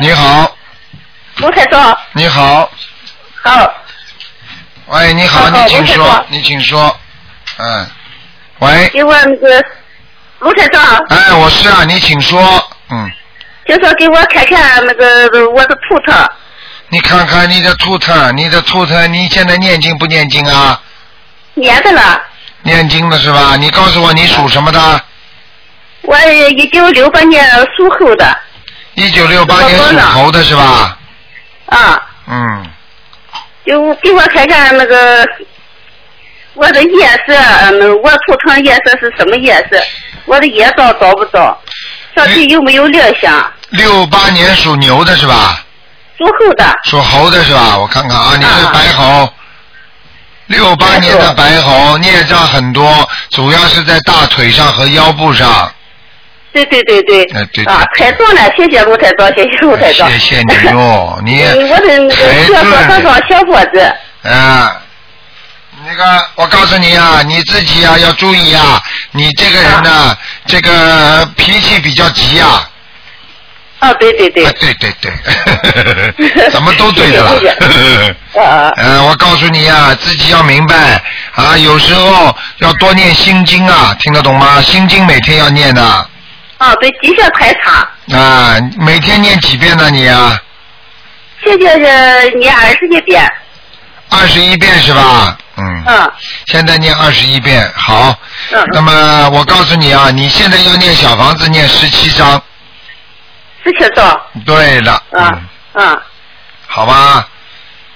你好，卢台长，你好，好，喂，你好，你请说。你请说，嗯，喂，给我那个卢台长，哎，我是啊，你请说，嗯，就说给我看看那个我的图腾，你看看你的图腾，你的图腾，你现在念经不念经啊？念的了，念经的是吧？你告诉我你属什么的？我一九六八年属猴的，一九六八年属猴的是吧？啊，嗯，就给我看看那个我的颜色，嗯，我图腾颜色是什么颜色？我的业障找不着，上体有没有亮相？六八年属牛的是吧？属猴的，属猴的是吧？我看看啊，你是白猴。六八年的白猴，孽障很多，主要是在大腿上和腰部上。对对对对，哎对对啊，太重了，谢谢卢台长，谢谢卢台长，谢谢你哟，你嗯我的那个太需要多少小伙子？嗯，那个，我告诉你啊，你自己啊要注意啊，你这个人呢，这个脾气比较急啊。啊，对对对。啊，对对对，怎么都对的了。啊。呃，我告诉你啊，自己要明白啊，有时候要多念心经啊，听得懂吗？心经每天要念的啊，对，绩效太差，啊，每天念几遍呢你啊？现在是念二十一遍，二十一遍是吧？嗯。嗯现在念二十一遍，好。嗯那么我告诉你啊，你现在要念小房子念十七章。十七章，对了。嗯嗯。啊好吧，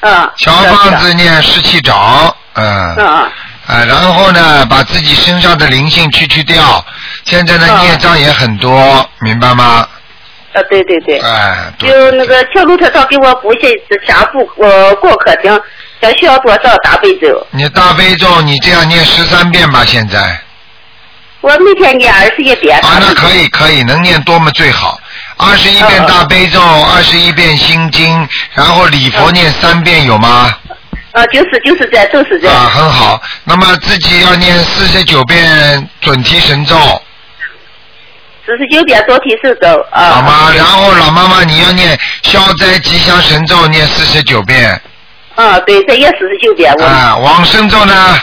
嗯，小房子念十七章，嗯。嗯嗯啊，然后呢，把自己身上的灵性去去掉。现在的嗯孽障也很多，明白吗？啊，对对对，哎，对就那个请卢台长给我补些下部呃过客厅，想需要多少大悲咒？你大悲咒你这样念十三遍吧，现在。我每天念二十一遍。啊，那可以可以，能念多么最好。二十一遍大悲咒，二十一遍心经，然后礼佛念三遍有吗？啊，就是就是这，就是这。啊，很好。那么自己要念四十九遍准提神咒，四十九遍多提手咒啊。好吗？然后老妈妈你要念消灾吉祥神咒，念四十九遍。啊，对，这也四十九遍。我啊，往生咒呢？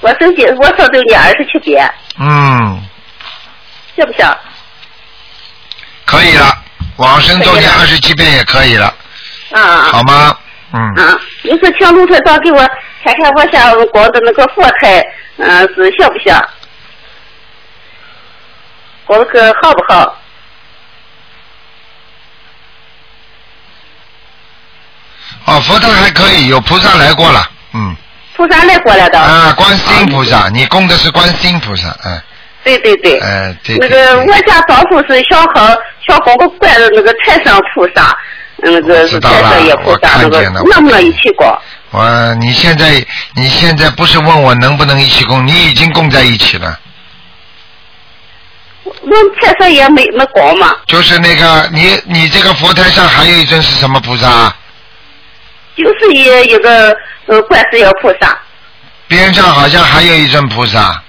我手机我上周念二十七遍，嗯，行不行？可以了。往生咒念二十七遍也可以了，啊啊好吗？嗯。啊！你说请卢台长给我看看我下光的那个佛台，嗯、是像不像？光个好不好？哦，佛台还可以，有菩萨来过了，嗯。菩萨来过来的。啊，观世音菩萨，你供的是观世音菩萨，嗯，对对对。哎，对那个我家当初是小好小公公拜的那个财神菩萨，那个是我知道了财神爷菩我萨，那个看见了能不能一起供？我你现在你现在不是问我能不能一起供，你已经供在一起了，我们财神爷没没供嘛？就是那个你你这个佛台上还有一尊是什么菩萨？就是一一个呃观世音菩萨。边上好像还有一尊菩萨，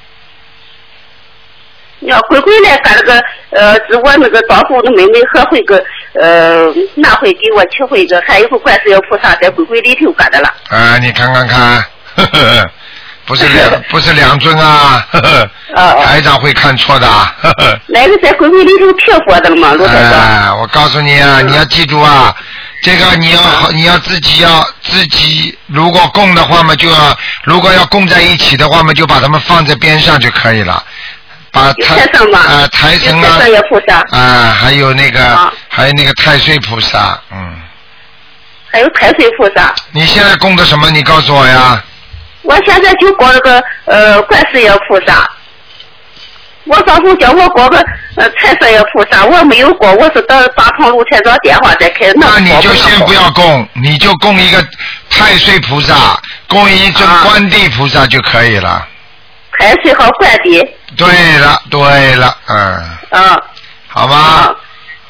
要回回来干那个呃，是我那个丈夫的妹妹合回个呃，那会给我取回一个，还有个观世音菩萨在鬼鬼里头干的了。啊，你看看看，呵 呵不是两 不是两尊啊，呵呵啊啊台长会看错的啊，呵呵。那个在回回里头贴佛的了嘛，卢台长。哎，我告诉你啊，你要记住啊，这个你要好，你要自己要自己，如果供的话嘛，就要如果要供在一起的话嘛，就把它们放在边上就可以了。把有台财神嘛啊财神啊菩萨啊，还有那个啊还有那个太岁菩萨，嗯，还有太岁菩萨。你现在供的什么？你告诉我呀。我现在就供了个呃观世音菩萨。我丈夫叫我供个呃财神爷菩萨，我没有供，我是等打通路台长电话再开。那你就供先不要供，你就供一个太岁菩萨，供一尊啊观地菩萨就可以了。太岁和观地。对了，对了，嗯，啊好吧啊，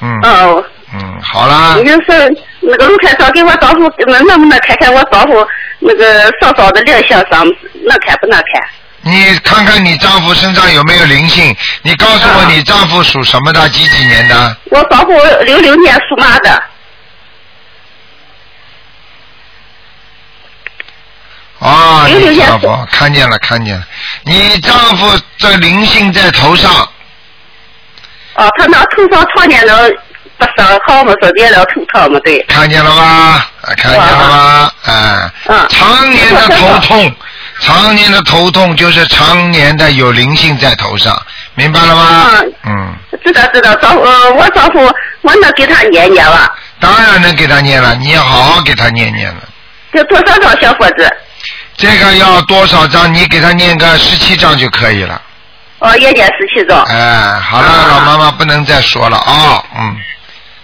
嗯哦。嗯，好啦你，就是那个卢台长给我丈夫能能不能看看我丈夫那个稍稍的亮相上能看不能看？你看看你丈夫身上有没有灵性？你告诉我啊你丈夫属什么的？几几年的？我丈夫六六年属马的，啊，有有你丈颜色夫看见了，看见了。你丈夫这灵性在头上，哦，他那头上常年的不是好嘛，说别了头疼嘛，对。看见了吧？啊，看见了吧？啊，嗯常年的头痛，常年的头痛就是常年的有灵性在头上，明白了吗？嗯嗯，知道知道，丈夫，呃，我丈夫，我能给他念念吧？当然能给他念了，你要好好给他念念了。有多少张小伙子？这个要多少张？你给他念个十七张就可以了。哦，也念十七张。哎，好了，啊老妈妈不能再说了啊、嗯，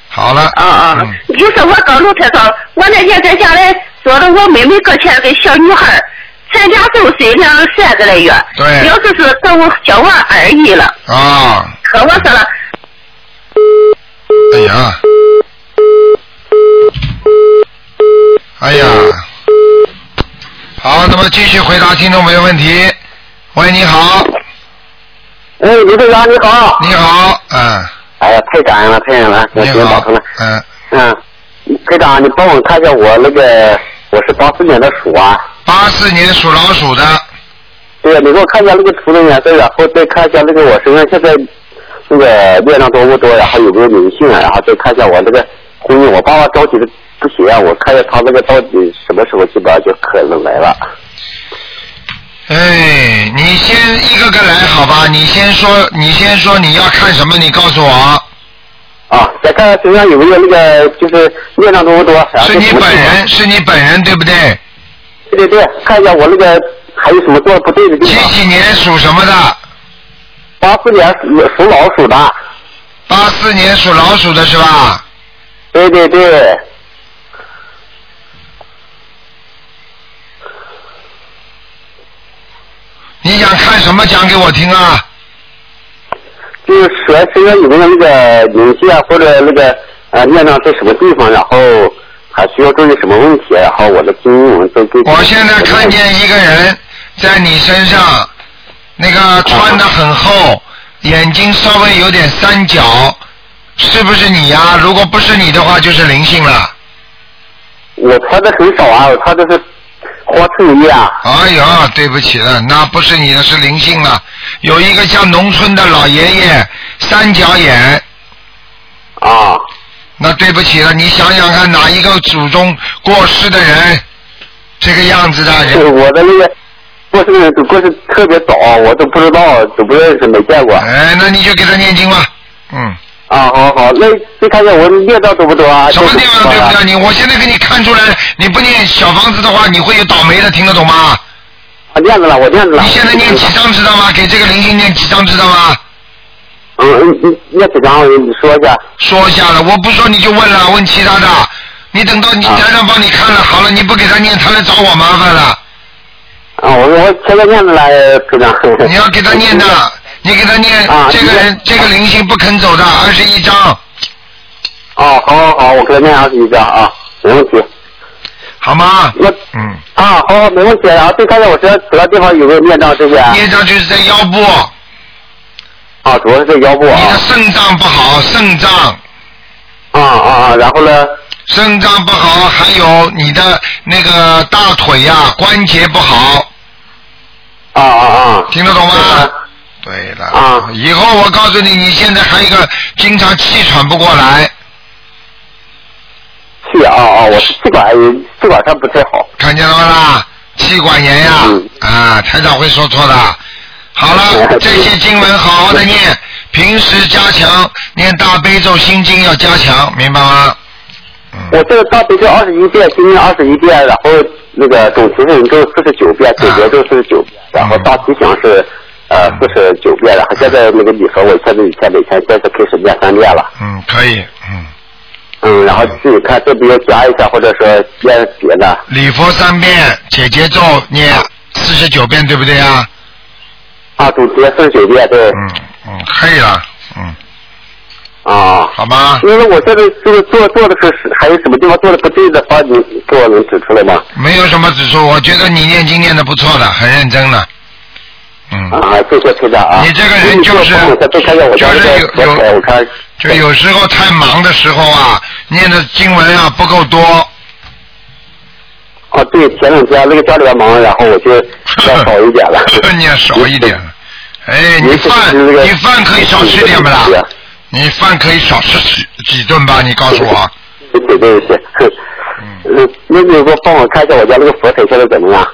好了。啊啊嗯！就是我跟卢台长，我那天在家里说着，我妹妹搁前个小女孩儿，才俩周岁，两三个来月。对要是是跟我小娃二姨了，啊，可我说了，哎呀，哎呀，好，那么继续回答听众朋友问题。喂，你好，哎，刘队长你好。你好，嗯，哎呀，太感恩了，太感恩了，我今天打通了。，嗯，嗯，队长，你帮我看一下我那个，我是八四年的鼠啊。八四年属老鼠的，对呀，你给我看一下那个图的颜色，然后再看一下那个我身上现在那个月亮多不多，然后有没有灵性啊，然后再看一下我那个婚姻，我爸爸着急的不行啊，我看看他那个到底什么时候基本上就可能来了。哎，你先一个个来好吧？你先说，你先说你要看什么？你告诉我，啊，再看看身上有没有那个就是业障多不多，是你本人，是你本人对不对？对对对，看一下我那个还有什么做的不对的地几方。几年属什么的？八四年属属老鼠的，八四年属老鼠的是吧？对对对，你想看什么讲给我听啊？就是说身上有没有那个灵气啊，或者那个呃念障在什么地方，然后还需要注意什么问题，然后我的经文都给。我现在看见一个人在你身上，那个穿的很厚，眼睛稍微有点三角，是不是你呀？如果不是你的话，就是灵性了。我穿的很少啊，我穿的是花衬衣啊。哎呀，对不起了，那不是你的，是灵性了。有一个像农村的老爷爷，三角眼，啊，那对不起了，你想想看，哪一个祖宗过世的人，这个样子的是人？我的那个过世的人都过世特别早，我都不知道，都不认识，没见过。哎，那你就给他念经吧。嗯，啊，好好，那再看一下我念障多不多啊？什么地方对不对？对？你我现在给你看出来，你不念小房子的话，你会有倒霉的，听得懂吗？啊，念着了，我念着了。你现在念几张知道吗？给这个灵性念几张知道吗？嗯嗯嗯，念几张？你说一下。说一下了，我不说你就问了，问其他的。你等到你啊台上帮你看了，好了，你不给他念，他来找我麻烦了。啊，我我现在念着了，科长。你要给他念的，你给他念，啊这个人这个灵性不肯走的，二十一章，哦，好好好，我给他念二十一张啊，没问题。好吗？那嗯，啊，好好，没问题。然后再看看我身上其他地方有没有念到，对不对？念章就是在腰部，啊，主要是这腰部啊你啊的。肾脏不好，肾脏。啊啊啊，然后呢？肾脏不好，还有你的那个大腿呀、关节不好，啊啊啊。听得懂吗啊？对了，啊以后我告诉你，你现在还有一个经常气喘不过来，气啊啊，我是气管气管上不太好。看见了吗啦？气管炎呀，嗯啊，台长会说错的。好了，嗯这些经文好好的念，平时加强念大悲咒心经要加强，明白吗？嗯，我这个大悲咒二十一遍，心经二十一遍，然后那个总提神咒四十九遍，解结咒四十九遍，然后大吉祥是呃四十九遍，然后现在那个礼佛我现在以前每天现在开始念三遍了，嗯，可以，嗯，嗯，然后自己看这边要加一下，或者说念别的，礼佛三遍，姐姐咒念四十九遍，对不对啊？啊，总结四十九遍，对，嗯嗯，可以了，嗯，啊。好吗？因为我现在这个做做的是还有什么地方做的不对的话，你给我能指出来吗？没有什么指出，我觉得你念经念的不错的，很认真了。嗯，啊，谢谢台长啊。你这个人就是就是那个佛台，我看就有时候太忙的时候啊，念的经文啊不够多。啊，对，前两天那个家里边忙，然后我就要少一点了。念少一点。哎，你饭你饭可以少吃点不啦？你饭可以少吃几几顿吧？你告诉我。对对对，嗯，那你给我帮我看一下我家那个佛台现在怎么样？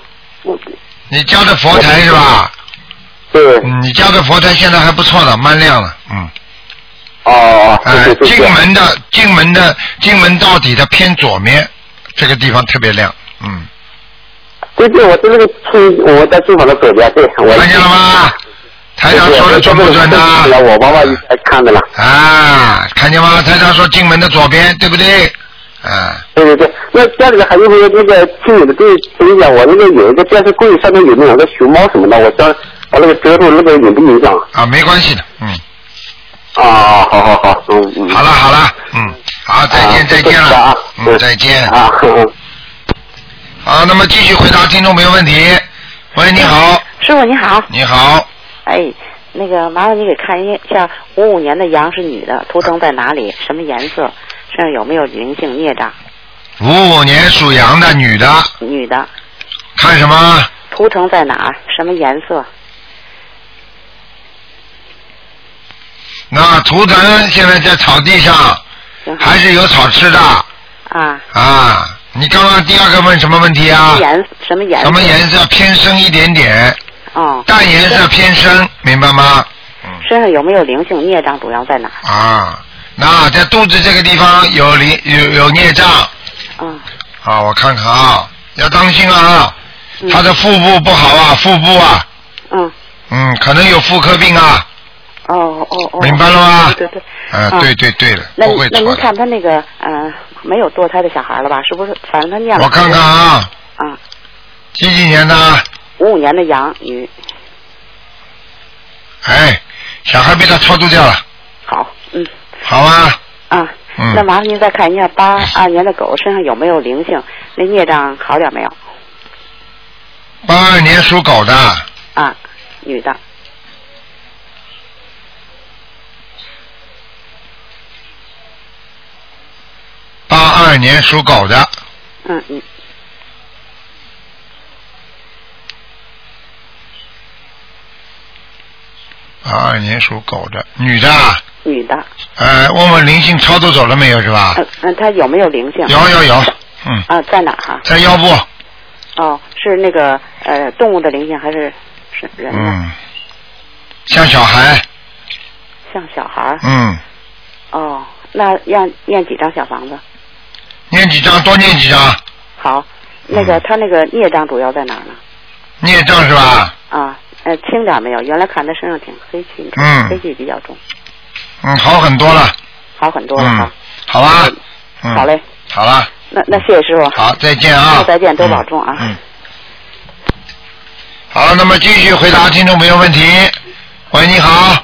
你家的佛台是吧？对，嗯，你家的佛台现在还不错的，蛮亮的，嗯。哦哦，哎对，对对。进门的进门的进门到底的偏左面，这个地方特别亮，嗯，对对，我在那个亲，我在书房的左边，对，我。看见了吗？台长说的准不准呢？我妈妈一直在看的了。啊，看见吗？台长说进门的左边，对不对？啊，对对对，那家里还有没有那个亲友的对分享？我那个有一个电视柜上面有那两个熊猫什么的，我想把那个遮住，那个影不影响？啊，没关系的，嗯。啊，好好好，嗯嗯。好了好了，嗯，好，再见、啊再见了，啊嗯，再见。啊，嗯好，那么继续回答听众朋友问题。喂，你好，师傅你好，你好，哎，那个麻烦你给看一下五五年的羊是女的，图腾在哪里？什么颜色？身上有没有灵性孽障？五五年属羊的女的，女的，看什么？图腾在哪？什么颜色？那图腾现在在草地上，还是有草吃的啊，啊？你刚刚第二个问什么问题啊？颜什么颜色？什么颜色偏深一点点，哦，淡颜色偏深，明白吗？嗯身上有没有灵性孽障？主要在哪？啊，那在肚子这个地方有灵有有孽障嗯好，我看看啊，要当心啊，嗯他的腹部不好啊，腹部啊，嗯，嗯，可能有妇科病啊，哦哦哦，明白了吗？对对对。啊，啊对对对了，那。那您看他那个呃没有堕胎的小孩了吧？是不是？反正他念了。我看看啊，啊，几几年的？五五年的羊女，哎，小孩被他超度掉了，好，嗯好啊？啊。嗯那麻烦您再看一下八二年的狗身上有没有灵性？那孽障好点没有？八二年属狗的，啊，女的，八二年属狗的，嗯嗯，二二年属狗的，女的啊，女的，呃，问问灵性操作走了没有是吧？嗯嗯，她有没有灵性？有有有，嗯，啊，在哪儿哈？在腰部，哦，是那个呃动物的灵性还是是人的？嗯，像小孩，像小孩。嗯，哦，那要念几张小房子？念几张多念几张，好，那个他那个孽障主要在哪儿呢？孽障是吧？啊，呃，轻点儿没有？原来看他身上挺黑气，嗯黑气比较重，嗯，好很多了，好很多了好吧，嗯，好嘞，好了，那那谢谢师傅。好，再见啊，再见，多保重啊。嗯。好，那么继续回答听众朋友问题。喂，你好。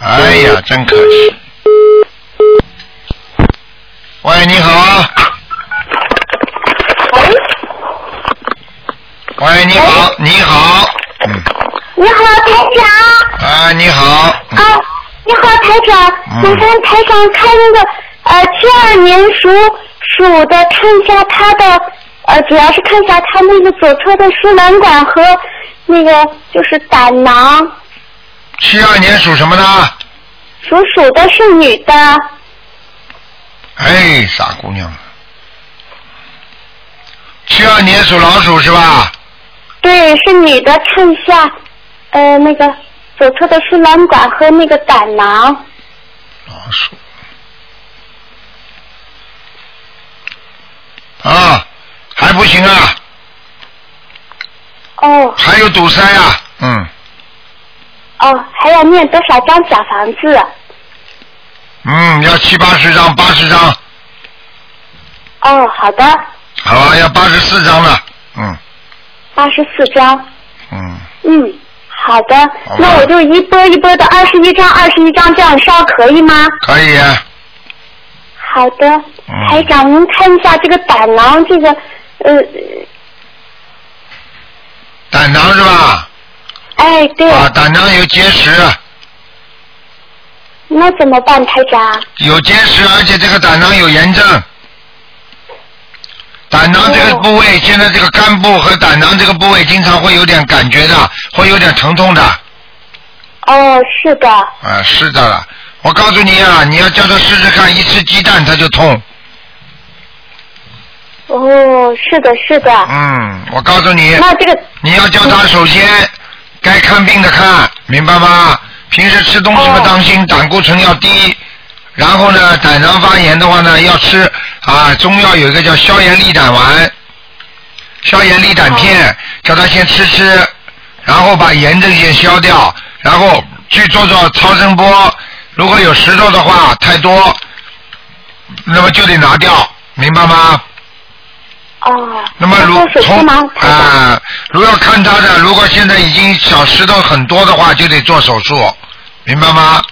哎呀，真可惜。喂，你好。喂，你好，你好。嗯。你好，台长。啊，你好。嗯啊，你好，台长。嗯麻烦台长看那个呃七二年属鼠的，看一下他的呃，主要是看一下他那个左侧的输卵管和那个就是胆囊。七二年属什么的？属鼠的是女的，哎，傻姑娘。七二年属老鼠是吧？对，是女的，看一下呃那个左侧的输卵管和那个胆囊。老鼠。啊，还不行啊，哦还有堵塞啊，嗯哦，还要念多少张小房子？嗯，要七八十张，八十张，哦，好的，好吧，要八十四张了，嗯。八十四张。嗯，嗯，好的。好，那我就一波一波的二十一张，二十一张这样烧可以吗？可以，好的，嗯。台长，您看一下这个胆囊，这个呃，胆囊是吧？哎，对，啊，胆囊有结石，那怎么办，台长？有结石，而且这个胆囊有炎症。胆囊这个部位，现在这个肝部和胆囊这个部位经常会有点感觉的，会有点疼痛的。哦，是的，啊，是的了。我告诉你啊，你要叫他试试看，一吃鸡蛋他就痛。哦，是的，是的。嗯，我告诉你，那这个你要叫他首先该看病的看，明白吗？平时吃东西嘛，哦当心胆固醇要低。然后呢，胆囊发炎的话呢，要吃啊，中药有一个叫消炎利胆丸、消炎利胆片，叫他先吃吃，然后把炎症先消掉，然后去做做超声波，如果有石头的话太多，那么就得拿掉，明白吗？哦，那么如从？啊，如果要看他的，如果现在已经小石头很多的话，就得做手术，明白吗？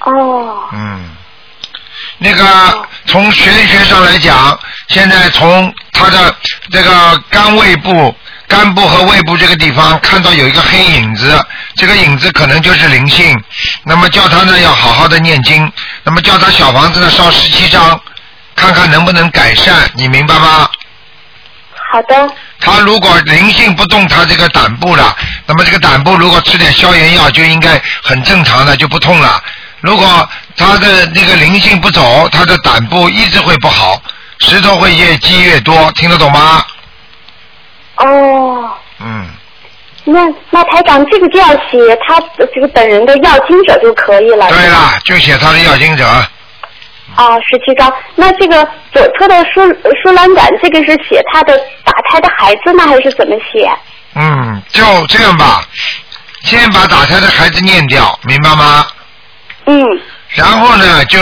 哦，嗯，那个从玄学上来讲，现在从他的这个肝胃部、肝部和胃部这个地方看到有一个黑影子，这个影子可能就是灵性。那么叫他呢要好好的念经，那么叫他小房子呢烧十七张，看看能不能改善，你明白吗？好的，他如果灵性不动他这个胆部了，那么这个胆部如果吃点消炎药就应该很正常的就不痛了。如果他的那个灵性不走，他的胆部一直会不好，石头会越积越多，听得懂吗？哦，嗯，那那台长这个就要写他这个本人的要经者就可以了。对了，就写他的要经者，哦，十七张。那这个左侧的输输卵管，这个是写他的打胎的孩子呢，还是怎么写？嗯，就这样吧，先把打胎的孩子念掉，明白吗？嗯，然后呢，就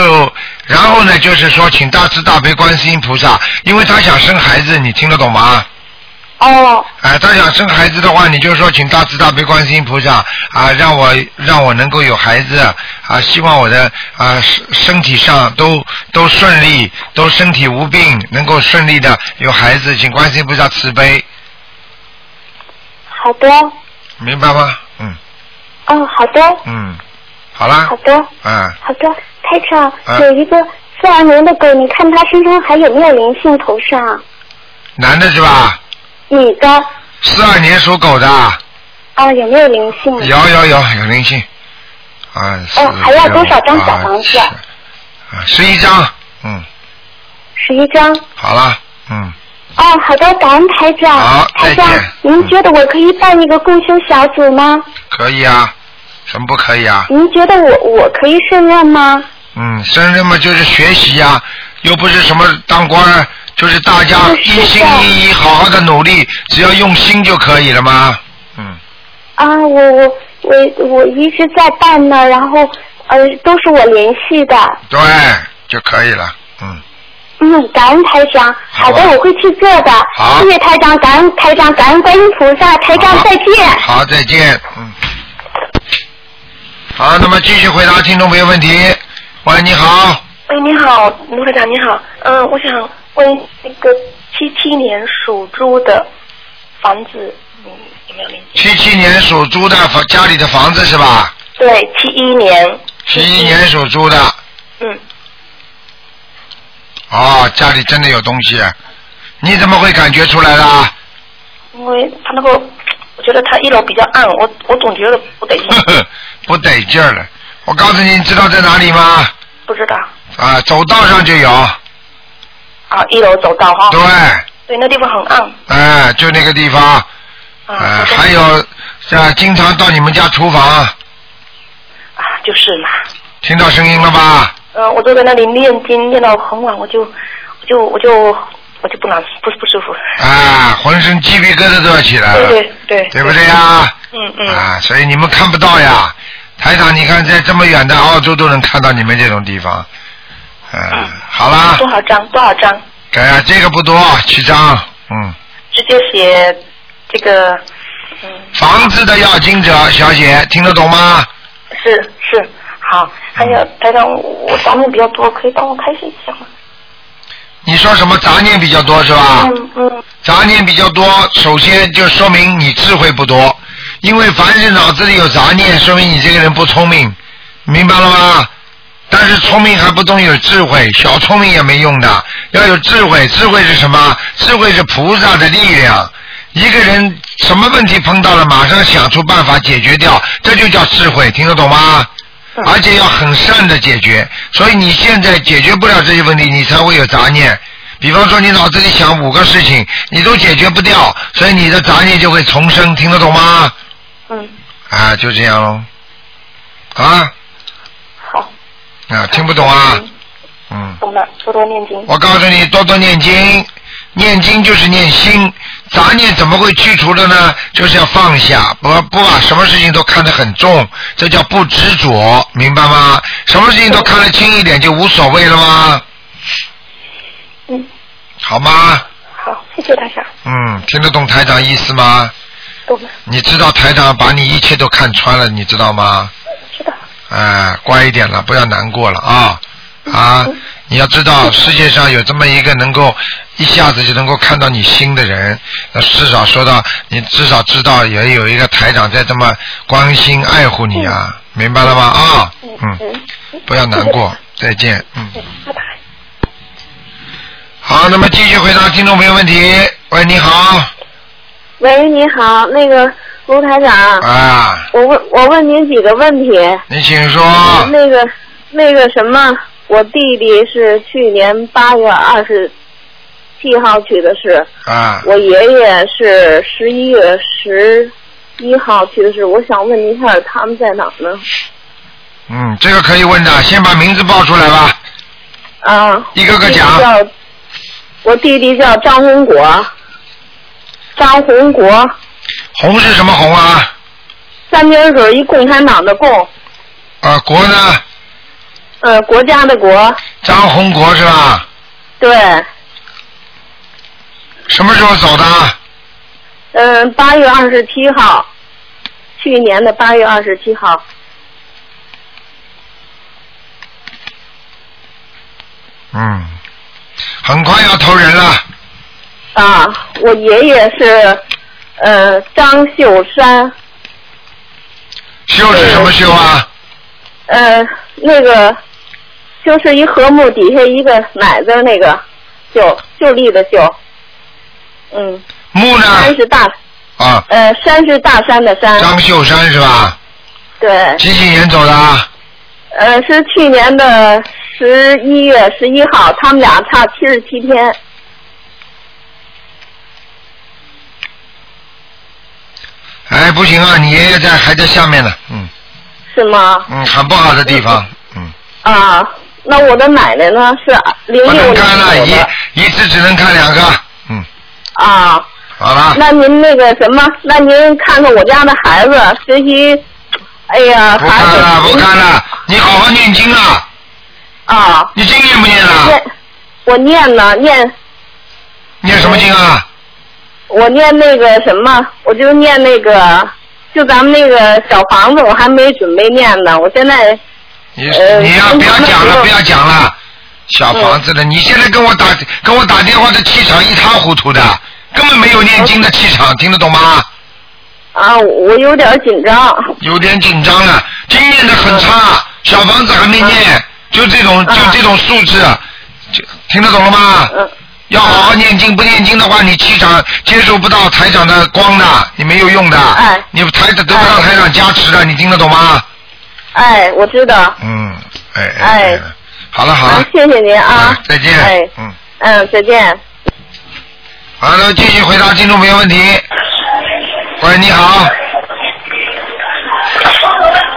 然后呢，就是说，请大慈大悲观世音菩萨，因为他想生孩子，你听得懂吗？哦，哎，他想生孩子的话，你就说请大慈大悲观世音菩萨啊，让我让我能够有孩子啊，希望我的啊身身体上都都顺利，都身体无病，能够顺利的有孩子，请观世音菩萨慈悲，好的，明白吗？嗯哦，好的，嗯，好啦好，的，嗯，好的。台长，啊有一个四二年的狗，你看它身上还有没有灵性头上？男的是吧？女的，四二年属狗的，啊，有没有灵性？有有有有灵性，啊，哦还要多少张小房子十啊，十一张，嗯，十一张。好了，嗯。哦，好的，感恩台长。好台长您觉得我可以办一个共修小组吗？可以啊，什么不可以啊？您觉得我我可以胜任吗？嗯，胜任嘛就是学习呀、又不是什么当官儿，就是大家嗯一心一意，好好的努力，只要用心就可以了吗？嗯，啊，我我我我一直在办呢，然后呃都是我联系的。对，就可以了。嗯，嗯，感恩台长。好的，我会去做的。好谢谢台长，感恩台长，感恩观音菩萨，台长再见。好，再见。嗯。好，那么继续回答听众朋友问题。喂，你好，喂，你好，卢台长，你好。嗯，我想问那个七七年属猪的房子，嗯，有没有？七七年属猪的房家里的房子是吧？对，七一年。七一年属猪的，嗯，哦，家里真的有东西，你怎么会感觉出来的？因为他那个，我觉得他一楼比较暗，我我总觉得不得劲，不得劲儿了。我告诉你，你知道在哪里吗？不知道。啊，走道上就有。啊，一楼走道哈。对，对，那地方很暗。哎、就那个地方，啊。呃，还有，啊，经常到你们家厨房，啊，就是嘛。听到声音了吧？嗯，我坐在那里念经，念到很晚，我就我就我就我就不难不不舒服。啊，浑身鸡皮疙瘩都要起来了，对对对。对不对呀？嗯嗯。啊，所以你们看不到呀。台长，你看在这么远的澳洲都能看到你们这种地方。嗯，好啦，多少张？多少张？对啊，这个不多，七张，嗯。直接写这个，嗯，房子的要经者小姐听得懂吗？是是好。还有台长，我杂念比较多，可以帮我开示一下吗？你说什么杂念比较多是吧？嗯嗯杂念比较多，首先就说明你智慧不多，因为凡是脑子里有杂念，说明你这个人不聪明，明白了吗？但是聪明还不懂有智慧，小聪明也没用的，要有智慧。智慧是什么？智慧是菩萨的力量。一个人什么问题碰到了，马上想出办法解决掉，这就叫智慧，听得懂吗？而且要很善的解决。所以你现在解决不了这些问题，你才会有杂念。比方说，你脑子里想五个事情，你都解决不掉，所以你的杂念就会重生，听得懂吗？嗯，啊，就这样喽。啊好，啊，听不懂啊？嗯。懂了，多多念经。我告诉你，多多念经，念经就是念心，杂念怎么会去除的呢？就是要放下，不不把什么事情都看得很重，这叫不执着，明白吗？什么事情都看得轻一点就无所谓了吗？嗯，好吗？好，谢谢台长。嗯，听得懂台长意思吗？懂了，你知道台长把你一切都看穿了，你知道吗？哎，乖一点了，不要难过了啊啊！你要知道，世界上有这么一个能够一下子就能够看到你心的人，那至少说到你至少知道也有一个台长在这么关心爱护你啊，明白了吗？啊，嗯，不要难过，再见，嗯。嗯，拜拜。好，那么继续回答听众朋友问题。喂，你好，喂，你好，那个卢台长，啊，我问我问您几个问题。你请说。那个那个什么，我弟弟是去年八月二十七号去的世，啊，我爷爷是十一月十一号去的世。我想问一下，他们在哪儿呢？嗯，这个可以问的，先把名字报出来吧。啊，一个个讲我弟弟叫我弟弟叫张红国，张红国，红是什么红啊？三点水一共产党的共，啊，国呢？呃，国家的国，张红国是吧？对，什么时候走的？嗯，八月二十七号，去年的八月二十七号，嗯，很快要投人了。啊，我爷爷是呃张秀山，秀是什么秀啊？呃那个就是一禾木底下一个奶字那个秀，秀丽的秀，嗯，木呢？山是大啊，呃山是大山的山，张秀山是吧？对，几几年走的啊？呃是去年的十一月十一号，他们俩差七十七天。哎，不行啊，你爷爷在还在下面呢，嗯。是吗？嗯，很不好的地方，嗯，啊，那我的奶奶呢？是零不六年能看了，一一次只能看两个，嗯，啊。好了，那您那个什么，那您看看我家的孩子学习，哎呀，不孩子看了，不看了，你好好念经啊，啊，你经念不念了？念我念呢，念。念什么经啊？我念那个什么，我就念那个，就咱们那个小房子，我还没准备念呢，我现在你呃你要不要讲了？不要讲了，小嗯房子的，你现在跟我打跟我打电话的气场一塌糊涂的，根本没有念经的气场，听得懂吗？啊，我有点紧张，有点紧张了，经验的很差，小房子还没念，就这种就嗯这种素质，就听得懂了吗？嗯，要好好念经，不念经的话，你气场接受不到台长的光的，你没有用的。哎你台长得不到台长加持的，你听得懂吗？哎，我知道，嗯，哎哎好了好了，，啊谢谢您啊啊，再见。哎，嗯，嗯，再见。好，了继续回答听众朋友问题。喂，你好，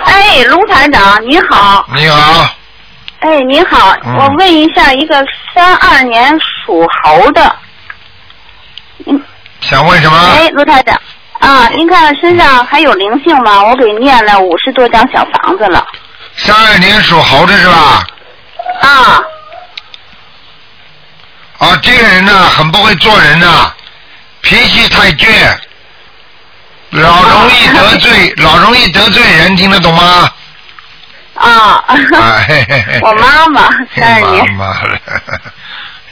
哎，卢台长你好，你好，哎您好，嗯我问一下，一个三二年属猴的，想问什么？哎，卢太太啊，您看身上还有灵性吗？我给念了五十多张小房子了三二年属猴的是吧？啊，啊，这个人呢，很不会做人呐，脾气太倔，老容易得罪，老容易得罪人，听得懂吗？啊，啊，嘿嘿嘿。我妈妈三二年，妈妈了，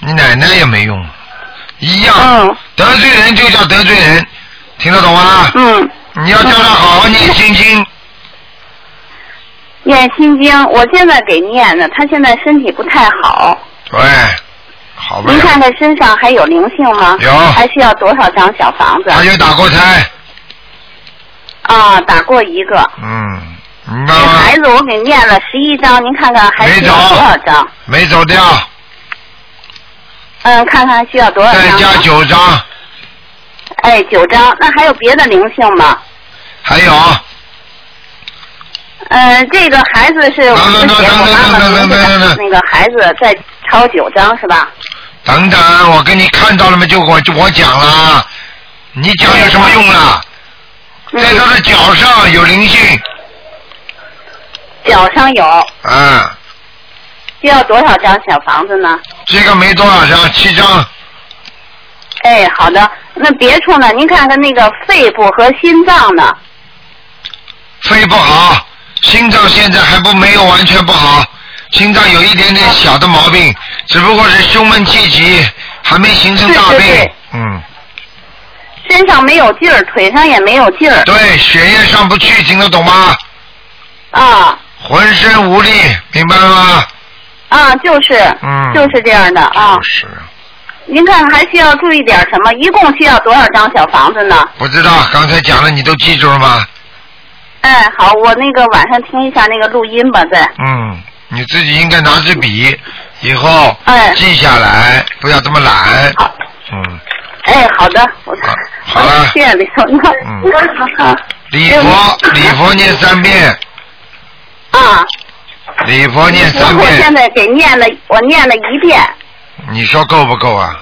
你奶奶也没用，一样，嗯得罪人就叫得罪人，听得懂吗？嗯你要叫他好好念心经，念心经，我现在给念呢，他现在身体不太好。对，好不您。看看身上还有灵性吗？有还需要多少张小房子？他有打过胎，啊，打过一个。嗯，明这白吗？孩子我给念了十一张，您看看还需要没走多少张？没走掉，嗯，看看需要多少再？加九张，哎，九张。那还有别的灵性吗？还有嗯，这个孩子是我们写我妈妈名字的那个孩子再抄九张是吧？等等，我给你看到了吗？就我就我讲了，你讲有什么用啊？嗯在他的脚上有灵性，脚上有，嗯，需要多少张小房子呢？这个没多少张，七张，哎，好的。那别处呢？您看看那个肺部和心脏呢？肺不好，心脏现在还不没有完全不好，心脏有一点点小的毛病，只不过是胸闷气急，还没形成大病。对对对嗯，身上没有劲儿，腿上也没有劲儿。对，血液上不去，听得懂吗？啊浑身无力，明白了吗？啊，就是，嗯就是这样的啊。是，您看看还需要注意点什么？一共需要多少张小房子呢？不知道刚才讲了，你都记住了吗？哎，好，我那个晚上听一下那个录音吧，再。嗯，你自己应该拿支笔，以后哎记下来，不要这么懒。好，嗯，哎，好的，我好了 谢谢李总，那嗯 好礼佛礼佛念三遍，啊，礼佛念三遍我现遍，在给念了，我念了一遍，你说够不够啊？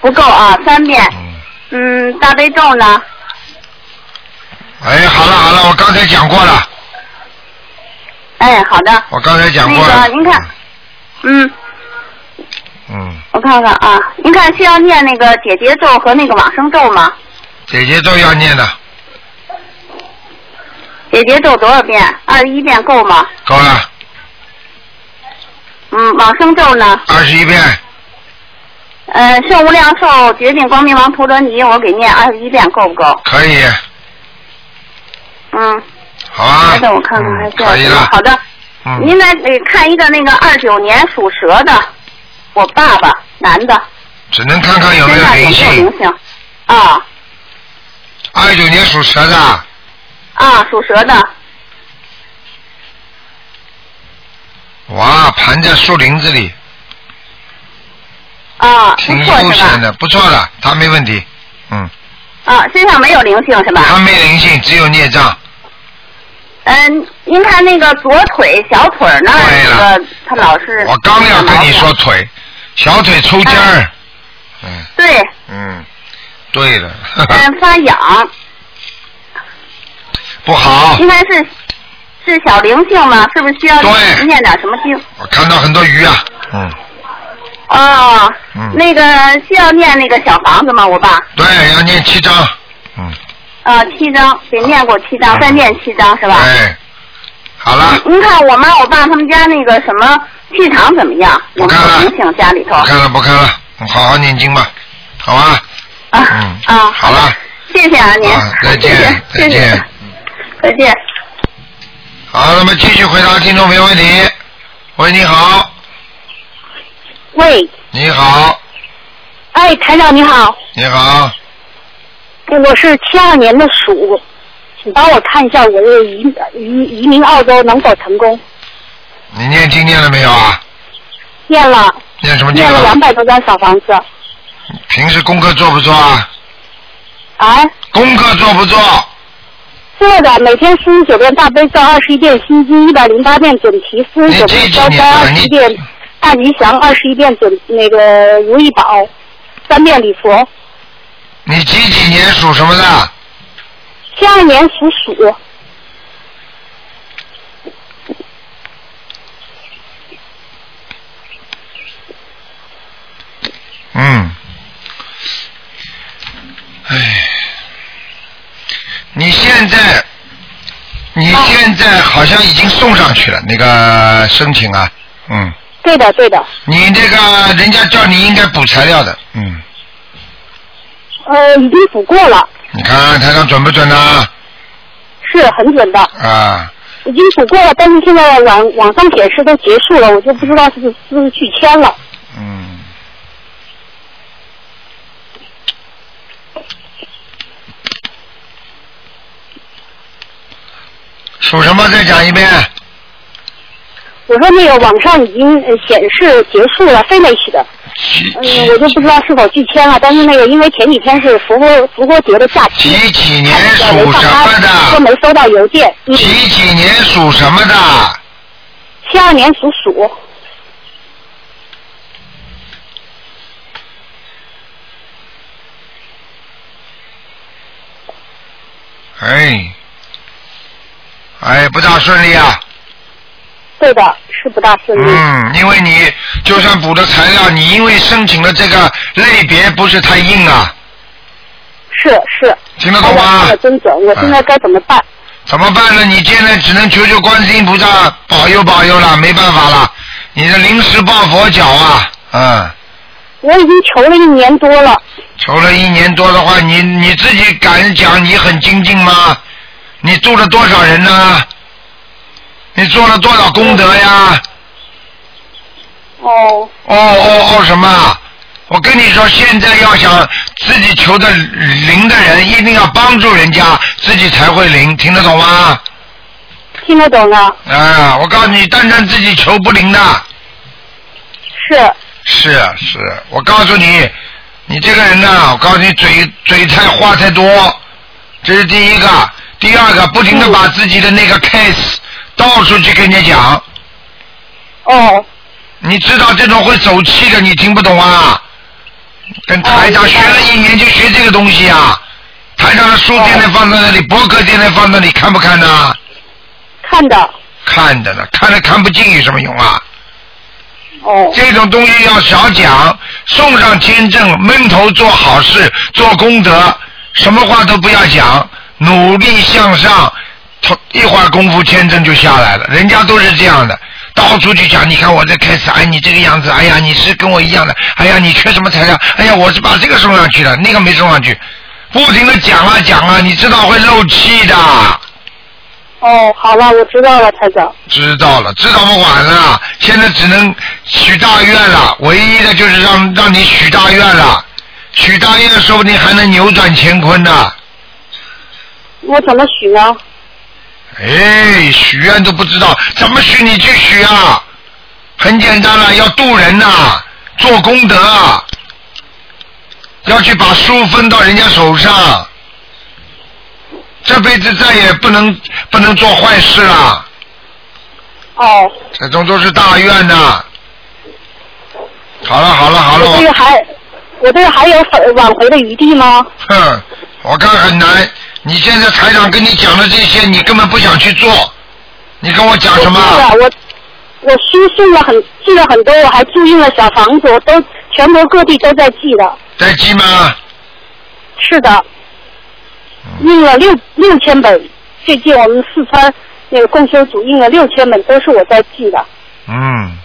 不够啊，三遍。嗯，嗯，大悲咒呢？哎，好了好了，我刚才讲过了，哎，好的。我刚才讲过了。个您看，嗯，嗯，我看看啊，您看需要念那个解结咒和那个往生咒吗？姐姐咒要念的，解结咒多少遍？二十一遍够吗？够了，嗯，往生咒呢？二十一遍，呃，圣无量寿决定光明王陀罗尼，我给念二十一遍够不够？可以，嗯，好啊。别的我看看还嗯需要什么？可以了。好的，嗯，您来给看一个那个二九年属蛇的，我爸爸，男的，只能看看有没有。灵性？啊二九年属蛇的，啊，属蛇的，哇，盘在树林子里，啊，挺？悠闲的，不错的，他没问题。嗯，啊，身上没有灵性是吧？他没灵性，只有孽障。嗯，您看那个左腿小腿那儿那个，他老是我刚要跟你说腿，小腿抽筋儿。嗯对，嗯，对了，嗯，发痒，不好，应该是是小灵性吗？是不是需要对念点什么经？我看到很多鱼啊。嗯，哦，嗯那个需要念那个小房子吗？我爸，对，要念七张。嗯，呃，七张，给念过七张，嗯再念七张是吧？哎，好了，您看我妈我爸他们家那个什么气场怎么样？有没不看了家里头？不看了不看了，好好念经吧，好吧？啊嗯啊，好了，谢谢啊您啊，再见谢谢再见谢谢再见。好，那么继续回答听众朋友问题。喂，你好，喂，你好，哎，台长你好，你好，我是七二年的鼠，请帮我看一下我的移移移民澳洲能否成功？你念经念了没有啊？念了念什么经念了两啊？百多张小房子，平时功课做不做啊？啊，功课做不做？做的每天四十九遍大悲咒，二十一遍心经，一百零八遍准提，四十九遍消灾，二十一遍大吉祥，二十一遍准那个如意宝，三遍礼佛。你几几年属什么的？七二年属鼠，嗯，唉，你现在，你现在好像已经送上去了那个申请啊，嗯，对的对的，你这个人家叫你应该补材料的，嗯，呃，已经补过了，你看台上准不准呢、是很准的，啊，已经补过了，但是现在网网上显示都结束了，我就不知道是不是是不是拒签了。嗯。属什么？再讲一遍。我说那个网上已经呃显示结束了，finish 的，嗯，我就不知道是否拒签了。但是那个因为前几天是复活复活节的假期，几几年属什么上班，说？没收到邮件。嗯几几年属什么的？七二年属鼠，哎，哎，不大顺利啊。对的，是不大顺利。嗯，因为你就算补的材料，你因为申请的这个类别不是太硬啊，是是。听得懂吗真准，我现在该怎么办？怎么办呢？你现在只能求求观世音菩萨保佑保佑了，没办法了，你的临时抱佛脚啊，嗯，我已经求了一年多了，求了一年多的话，你你自己敢讲你很精进吗？你度了多少人呢？你做了多少功德呀？哦。哦哦哦什么？我跟你说，现在要想自己求的灵的人，一定要帮助人家，自己才会灵，听得懂吗？听得懂了，啊，我告诉你，单单自己求不灵的。是是是，我告诉你，你这个人呢，我告诉你，嘴嘴太话太多，这是第一个。第二个，不停的把自己的那个 case 到处去跟人家讲。哦。你知道这种会走气的，你听不懂啊？跟台长学了一年就学这个东西啊。台长的书天天放在那里，博客天天放在那里，看不看呢？看的。看的呢，看了看不进有什么用啊？哦。这种东西要少讲，送上签证，闷头做好事，做功德，什么话都不要讲，努力向上，他一会儿功夫签证就下来了。人家都是这样的，到处去讲。你看我在开始，哎，你这个样子，哎呀，你是跟我一样的，哎呀，你缺什么材料？哎呀，我是把这个送上去的，那个没送上去，不停的讲啊讲啊，你知道会漏气的。哦，好了，我知道了，台长。知道了，知道不晚了，现在只能许大愿了。唯一的就是让让你许大愿了，许大愿说不定还能扭转乾坤呢。我怎么许呢？哎，许愿都不知道怎么许，你去许啊！很简单了，要渡人呐、做功德啊，要去把书分到人家手上，这辈子再也不能不能做坏事了。哦。这种都是大愿呐、好了好了好了，我这个还，我这个还有返挽回的余地吗？哼，我看很难。你现在台长跟你讲的这些，你根本不想去做。你跟我讲什么？我我书送了很寄了很多，我还注印了小房子，我都全国各地都在寄的。在寄吗？是的，印了六六千本，最近我们四川那个共修组印了六千本，都是我在寄的，嗯，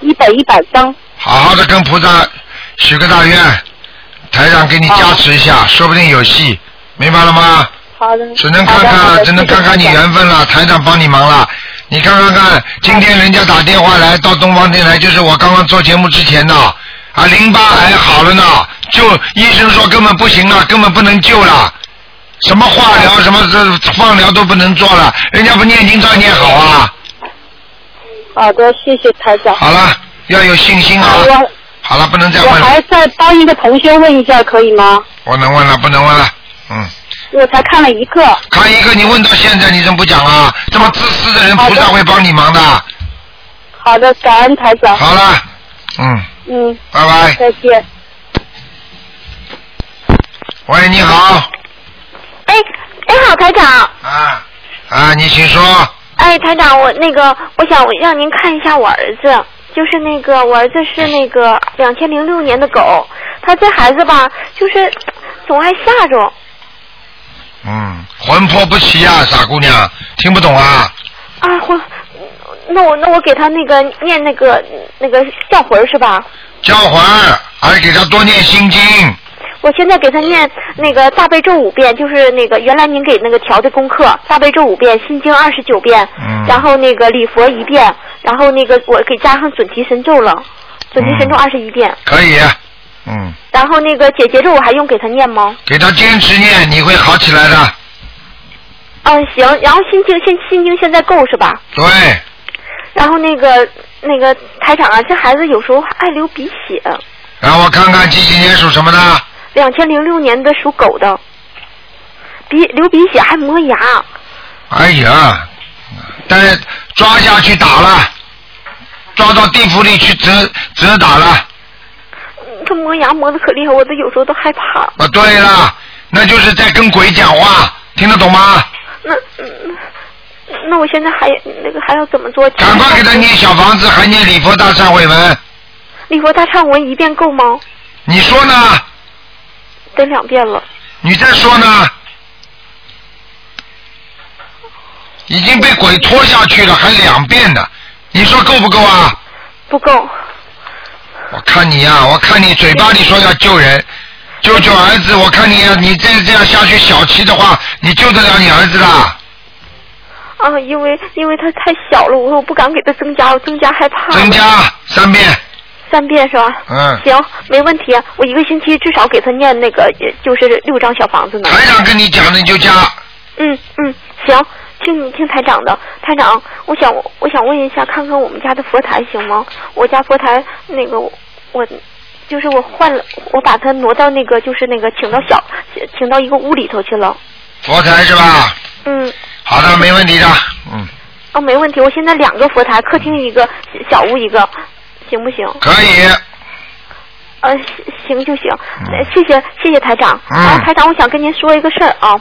一本一百张。好好的跟菩萨许个大愿，台长给你加持一下，说不定有戏，明白了吗？好的。只能看看，只能看看你缘分了。台长帮你忙了，你看看看，今天人家打电话来到东方电台，就是我刚刚做节目之前的啊，淋巴癌好了呢，就医生说根本不行了，根本不能救了，什么化疗、什么这放疗都不能做了，人家不念经照念好啊。好的，谢谢台长。好了，要有信心啊。好了，不能再问了，还再帮一个同学问一下，可以吗？我能问了，不能问了，嗯。我才看了一个。看一个，你问到现在，你怎么不讲啊？这么自私的人，菩萨会帮你忙的。好的，感恩台长。好了，嗯，嗯，拜拜。再见。喂，你好，哎哎，好，台长。啊啊，你请说。哎，台长，我那个，我想让您看一下我儿子，就是那个我儿子是那个 两千零六年的狗，他这孩子吧，就是总爱吓着。嗯，魂魄不齐呀、傻姑娘，听不懂啊？啊，魂那我那我给他那个念那个那个叫魂是吧？叫魂儿，还给他多念心经。我现在给他念那个大悲咒五遍，就是那个原来您给那个调的功课，大悲咒五遍，心经二十九遍，嗯然后那个礼佛一遍，然后那个我给加上准提神咒了，准提神咒二十一遍，可以，嗯，然后那个姐姐咒我还用给他念吗？给他坚持念，你会好起来的。嗯，行，然后心经现心经现在够是吧？对，然后那个那个台长啊，这孩子有时候爱流鼻血，让我看看几几年属什么的，两千零六年的属狗的，鼻流鼻血还磨牙，哎呀，但抓下去打了，抓到地府里去折折打了。嗯他磨牙磨的可厉害，我都有时候都害怕。啊，对了，那就是在跟鬼讲话，听得懂吗？那嗯，那我现在还那个还要怎么做？赶快给他念小房子，还念礼佛大忏悔文。礼佛大忏文一遍够吗？你说呢？得两遍了。你再说呢？已经被鬼拖下去了，还两遍呢，你说够不够啊？不够。我看你呀、我看你嘴巴里说要救人，救救儿子，我看你呀、你再这样下去小气的话，你救得了你儿子啦？啊，因为因为他太小了，我我不敢给他增加，我增加害怕。增加三遍。三遍是吧？嗯。行，没问题。我一个星期至少给他念那个，也就是六张小房子呢。台长跟你讲的你就加。嗯嗯，行，听你听台长的。台长，我想我想问一下，看看我们家的佛台行吗？我家佛台那个我就是我换了，我把它挪到那个就是那个请到小请到一个屋里头去了。佛台是吧？嗯，好的，没问题的。嗯，哦，没问题。我现在两个佛台，客厅一个，小屋一个，行不行？可以。呃，行行就行，呃谢谢谢谢台长。嗯然后台长，我想跟您说一个事儿啊。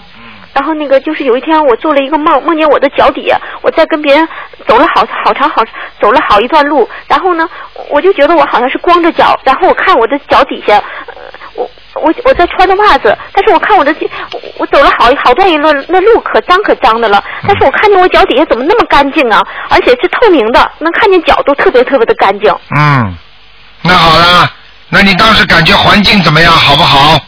然后那个就是有一天我做了一个梦，梦见我的脚底下，我在跟别人走了好好长好走了好一段路，然后呢，我就觉得我好像是光着脚，然后我看我的脚底下，呃、我我我在穿着袜子，但是我看我的我我走了好好段一段，那路可脏可脏的了，但是我看见我脚底下怎么那么干净啊，而且是透明的，能看见脚都特别特别的干净。嗯，那好了，那你当时感觉环境怎么样？好不好？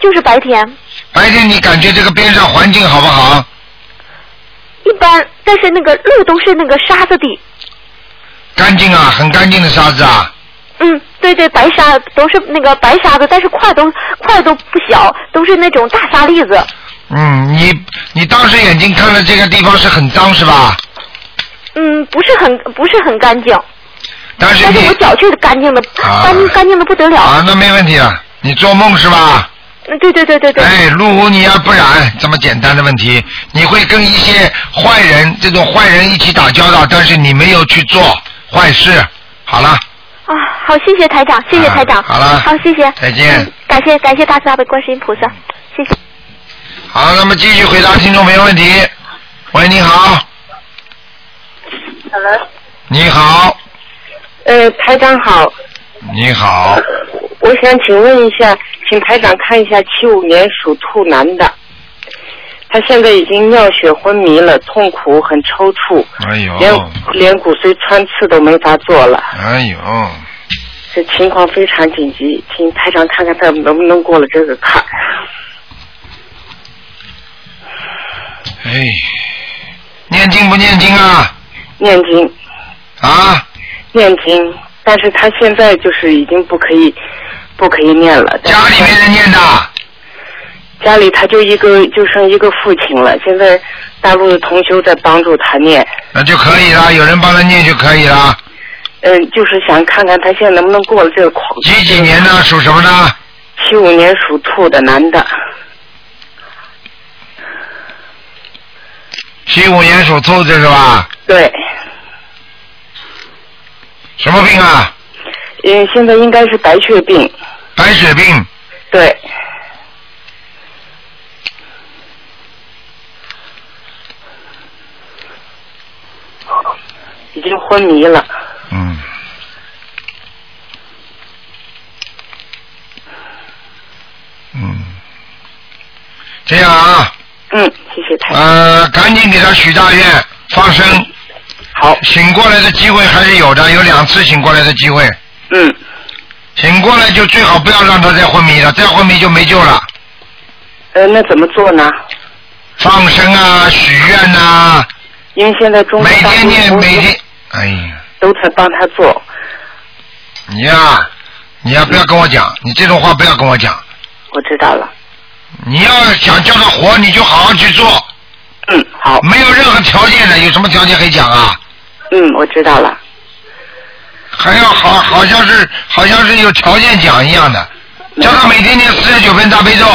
就是白天白天你感觉这个边上环境好不好？一般，但是那个路都是那个沙子地。干净啊，很干净的沙子啊。嗯，对对，白沙都是那个白沙子，但是块都块都不小，都是那种大沙粒子。嗯，你你当时眼睛看的这个地方是很脏是吧？嗯，不是很不是很干净，但是但是我脚却干净的，啊干净干净的不得了。啊，那没问题啊。你做梦是吧？嗯，对对对对对。哎，路无你而不染，这么简单的问题，你会跟一些坏人，这种坏人一起打交道，但是你没有去做坏事。好了，啊，好，谢谢台长，谢谢台长。好了好，谢谢。再见嗯感谢感谢大慈大悲观世音菩萨，谢谢。好，那么继续回答听众朋友问题。喂，你好，Hello，你好，呃，台长好，你好，我想请问一下，请台长看一下七五年属兔男的，他现在已经尿血昏迷了，痛苦很抽搐，哎呦，连连骨髓穿刺都没法做了，哎呦，这情况非常紧急，请台长看看他能不能过了这个坎儿。哎，念经不念经啊？念经啊？念经，但是他现在就是已经不可以不可以念了。家里没人念的。家里他就一个就剩一个父亲了，现在大陆的同修在帮助他念。那就可以了，有人帮他念就可以了。嗯，就是想看看他现在能不能过了这个狂。几几年的属什么的？七五年属兔的男的，七五年属兔子是吧？对。什么病啊？嗯，现在应该是白血病。白血病。对。已经昏迷了。嗯。嗯。这样啊。嗯，谢谢太呃，赶紧给他许大愿，放生。好。醒过来的机会还是有的，有两次醒过来的机会。嗯。醒过来就最好不要让他再昏迷了，再昏迷就没救了。呃，那怎么做呢？放生啊，许愿呐、因为现在中国每天念每天，哎呀，都在帮他做。你呀、你呀、不要跟我讲，你这种话不要跟我讲。我知道了。你要想叫他活，你就好好去做。嗯，好。没有任何条件的，有什么条件可以讲啊？嗯，我知道了。还要好，好像是好像是有条件讲一样的，叫他每天念四十九遍大悲咒。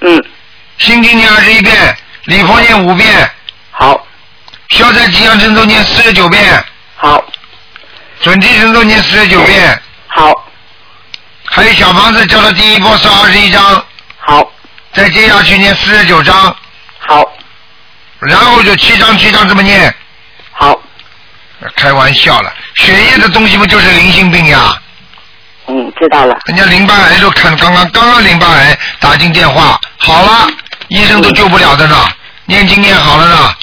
嗯。心经念二十一遍，礼佛念五遍。好。消灾吉祥神咒念四十九遍。好。准提神咒念四十九遍。好。还有小房子叫他第一波烧二十一张。好。再接下去念四十九章。好。然后就七章七章这么念。好。开玩笑了，血液的东西不就是灵性病呀？嗯，知道了。人家淋巴癌都看刚刚刚刚淋巴癌打进电话，好了，医生都救不了的呢，念经念好了呢。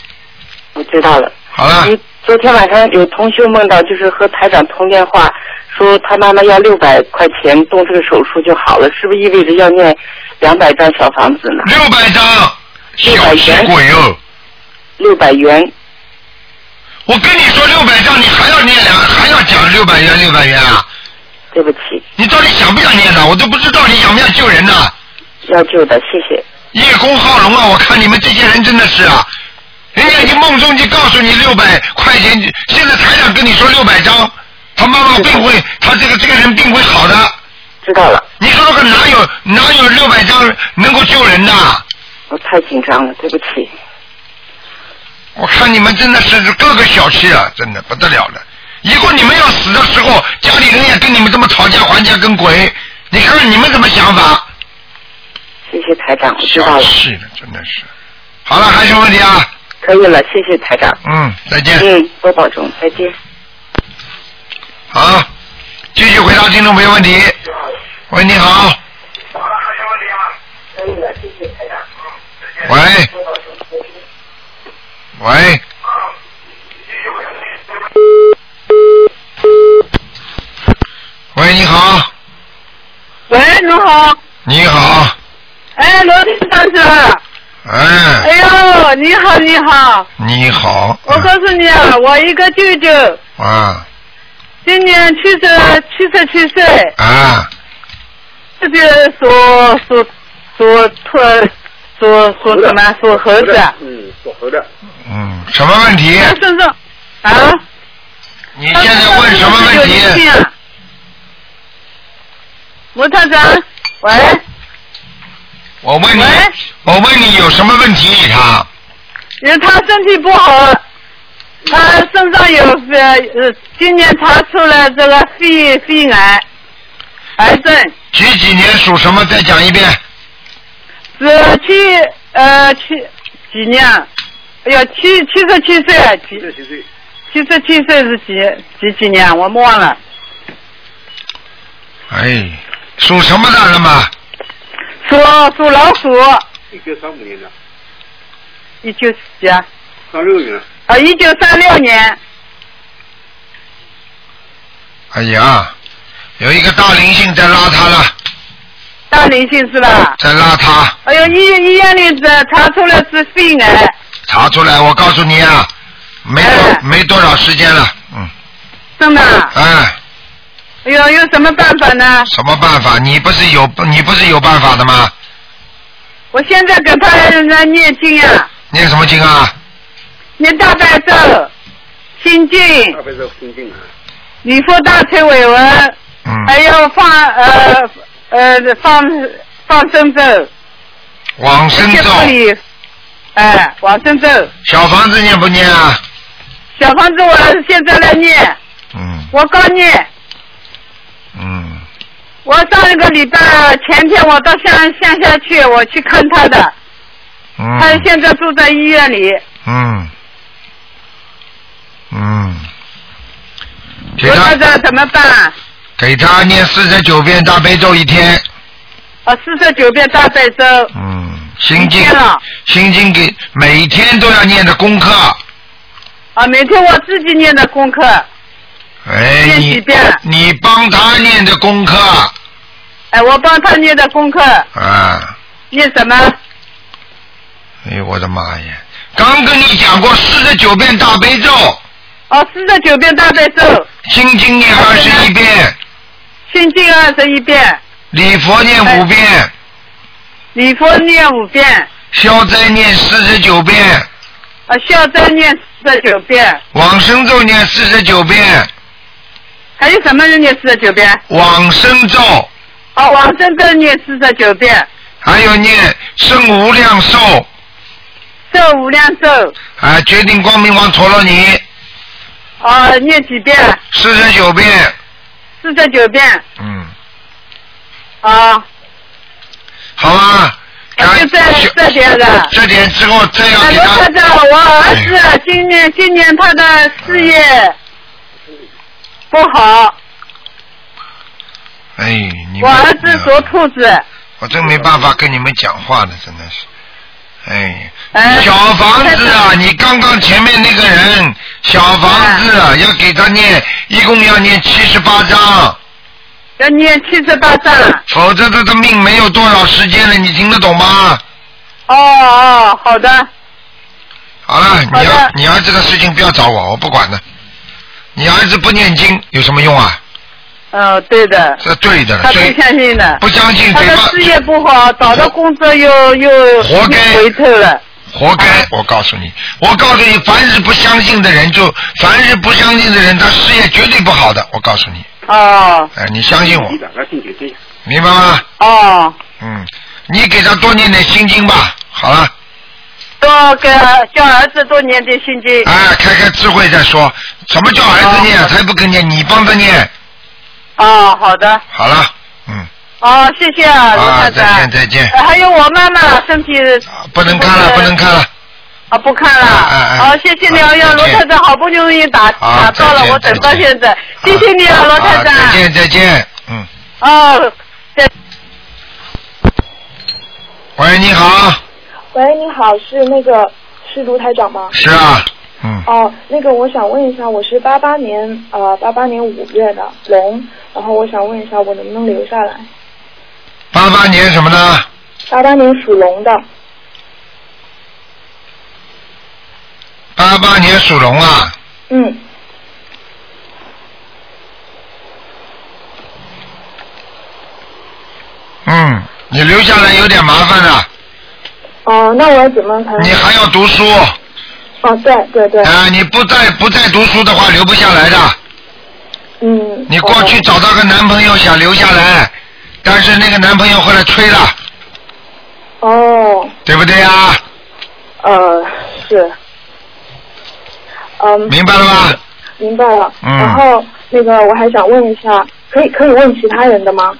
我知道了。好了。你昨天晚上有同学梦到，就是和台长通电话，说他妈妈要六百块钱动这个手术就好了，是不是意味着要念两百张小房子呢？六百张，小气鬼哦！六百元。我跟你说六百张，你还要念两，还要讲六百元六百元啊？对不起。你到底想不想念呢？我都不知道你想不想救人呢？要救的，谢谢。叶公好龙啊！我看你们这些人真的是啊，人家已经梦中就告诉你六百块钱，现在台长跟你说六百张，他妈妈病会，他这个这个人病会好的。知道了。你说说看，哪有哪有六百张能够救人的？我太紧张了，对不起。我看你们真的是个个小气啊，真的不得了了。以后你们要死的时候，家里人也跟你们这么讨价还价，跟鬼，你看看你们怎么想法？谢谢台长，我知道了。是的，真的是。好了，还有什么问题啊？可以了，谢谢台长。嗯，再见。嗯，多保重，再见。好，继续回答听众朋友问题。喂，你好。好了，还有什么问题啊？可以了，谢谢台长喂。喂。喂，你好。喂，你好。你好。哎，罗先生？哎。哎呦，你好，你好。你好。我告诉你啊，我一个舅舅啊今年七十七十七岁，啊这个属属属兔，属属什么？属猴子。嗯，属猴的。嗯，什么问题？他身上啊？你现在问什么问题？啊吴探长，喂，我问你，我问你有什么问题？他因为他身体不好，他身上有呃呃，今年查出了这个肺肺癌，癌症几几年属什么？再讲一遍。是七呃七几年？哎呀，七七十七岁，啊七十七岁，七十七岁是几几几年？我忘了。哎，属什么的了嘛？属属老鼠，一九三五年的，一九几啊？三六年。啊，一九三六年。哎呀，有一个大灵性在拉他了，大灵性是吧？在拉他，哎呦，医医院里这查出来是肺癌，查出来，我告诉你啊，没多、没多少时间了，嗯，真的啊？哎，哎呦，有什么办法呢？什么办法？你不是有你不是有办法的吗？我现在给他在念经啊，念什么经啊？念大悲咒、心经、大悲咒心经啊。礼佛大忏悔文，嗯还有放呃呃放放生咒，往生咒，哎，往生咒，小房子念不念啊？小房子我现在来念，嗯。我刚念，嗯，我上一个礼拜前天我到乡乡下去，我去看他的，嗯。他现在住在医院里，嗯。嗯，给我他现在怎么办？给他念四十九遍大悲咒一天，啊，四十九遍大悲咒，嗯，心经心经给每天都要念的功课，啊，每天我自己念的功课，哎，念你几遍？你帮他念的功课，哎，我帮他念的功课，啊，念什么？哎呦我的妈呀！刚跟你讲过四十九遍大悲咒，哦，四十九遍大悲咒，心经念二十一遍，心经二十一遍，礼佛念五遍，礼佛念五遍，消灾念四十九遍，啊，消灾念四十九遍，往生咒念四十九遍，还有什么人念四十九遍？往生咒，哦，往生咒念四十九遍，还有念圣无量寿，寿无量寿，啊，决定光明王陀罗尼。啊，念几遍？四十九遍，四十九遍，嗯，啊，好啊。就这这点的。这点之后再要哎，罗给他台长，我儿子今年今年他的事业不好，哎，我儿子属兔子，我真没办法跟你们讲话了，真的是。哎，哎。小房子啊，你刚刚前面那个人，小房子啊，要给他念，一共要念七十八章，要念七十八章。否则他的命没有多少时间了，你听得懂吗？哦哦，好的，好了，你要你儿子的事情不要找我，我不管的。你儿子不念经有什么用啊？嗯，对的。这对的，他不相信的。不相信他的事业不好，找到工作又又活该回头了。活该！我告诉你，我告诉你，凡是不相信的人，就凡是不相信的人，他事业绝对不好的。我告诉你，哦哎，你相信我，明白吗？哦，嗯，你给他多念点心经吧。好了，多给叫儿子多念点心经。哎，开开智慧再说。什么叫儿子念？他也不跟念，你帮他念。哦，好的。好了，嗯，哦，谢谢啊，罗太，太再见再见，呃还有我妈妈身体不能看了，不能看了。啊，不看了。哎哎好，谢谢你啊，呀，罗太太好不容易打好打到了，再见我等到现在，谢谢你啊，罗太好，长。再见再见，嗯。哦，再喂，你好，喂，你好，是那个是卢台长吗？是啊，嗯，哦，那个我想问一下，我是八八年呃八八年五月的龙，然后我想问一下，我能不能留下来？八八年什么呢？八八年属龙的，八八年属龙啊，嗯，嗯，你留下来有点麻烦的，哦，那我要怎么才能？你还要读书哦，对对对，啊！你不再不再读书的话，留不下来的。嗯。你过去找到个男朋友想留下来，但是那个男朋友后来吹了，哦，对不对呀？呃，是，嗯。明白了吗？明白了。嗯然后那个我还想问一下，可以可以问其他人的吗？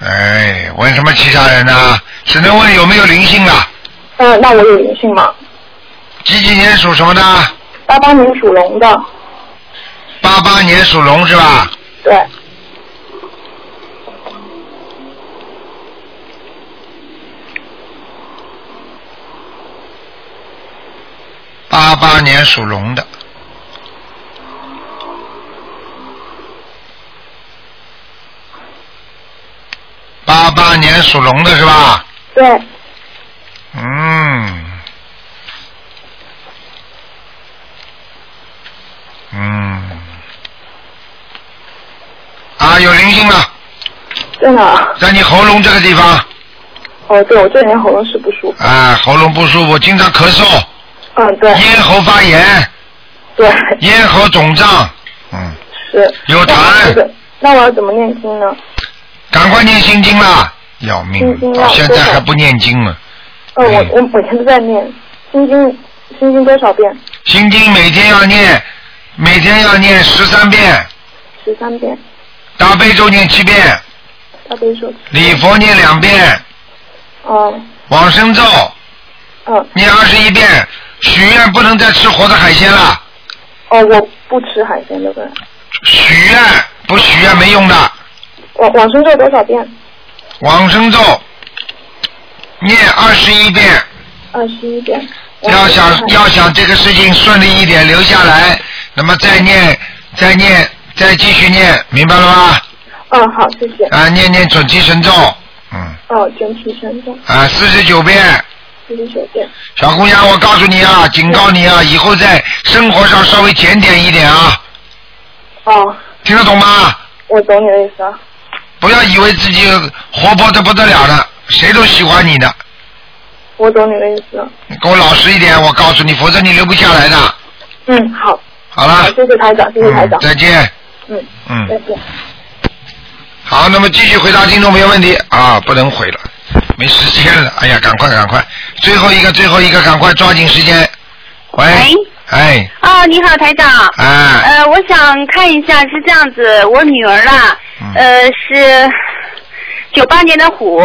哎，问什么其他人呢？只能问有没有灵性了。嗯、那我有灵性吗？几几年属什么的？八八年属龙的，八八年属龙是吧？对。八八年属龙的。八八年属龙的是吧？对。嗯。嗯。啊，有灵性了，真的啊。在你喉咙这个地方，哦，对，我这两天喉咙是不舒服。啊，喉咙不舒服，经常咳嗽，嗯，对。咽喉发炎，对。咽喉肿胀，嗯是。有痰那我要怎么念经呢？赶快念心经啦！要命现在还不念经呢。呃，我我每天都在念心经，心经多少遍？心经每天要念，每天要念十三遍，十三遍。大悲咒念七遍，大悲咒。礼佛念两遍，哦，往生咒嗯，念二十一遍，许愿不能再吃活的海鲜了，哦，我不吃海鲜对不对？许愿不许愿没用的，往往生咒多少遍？往生咒念二十一遍，二十一遍。要想要想这个事情顺利一点留下来，那么再念再念再继续念，明白了吗？嗯，好，谢谢。啊，念念准提神咒，嗯哦，准提神咒啊，四十九遍。小姑娘，我告诉你啊，警告你啊，以后在生活上稍微检点一点啊，哦，听得懂吗？我懂你的意思啊。不要以为自己活泼的不得了的，谁都喜欢你的。我懂你的意思。你给我老实一点，我告诉你，否则你留不下来的。嗯，好。好了，谢谢台长，谢谢台长。再见。嗯嗯再见。好，那么继续回答听众朋友问题啊，不能回了，没时间了。哎呀，赶快赶快，最后一个最后一个，赶快抓紧时间。喂。哎。哦，你好，台长。哎。呃，我想看一下，是这样子，我女儿啦，嗯呃，是九八年的虎，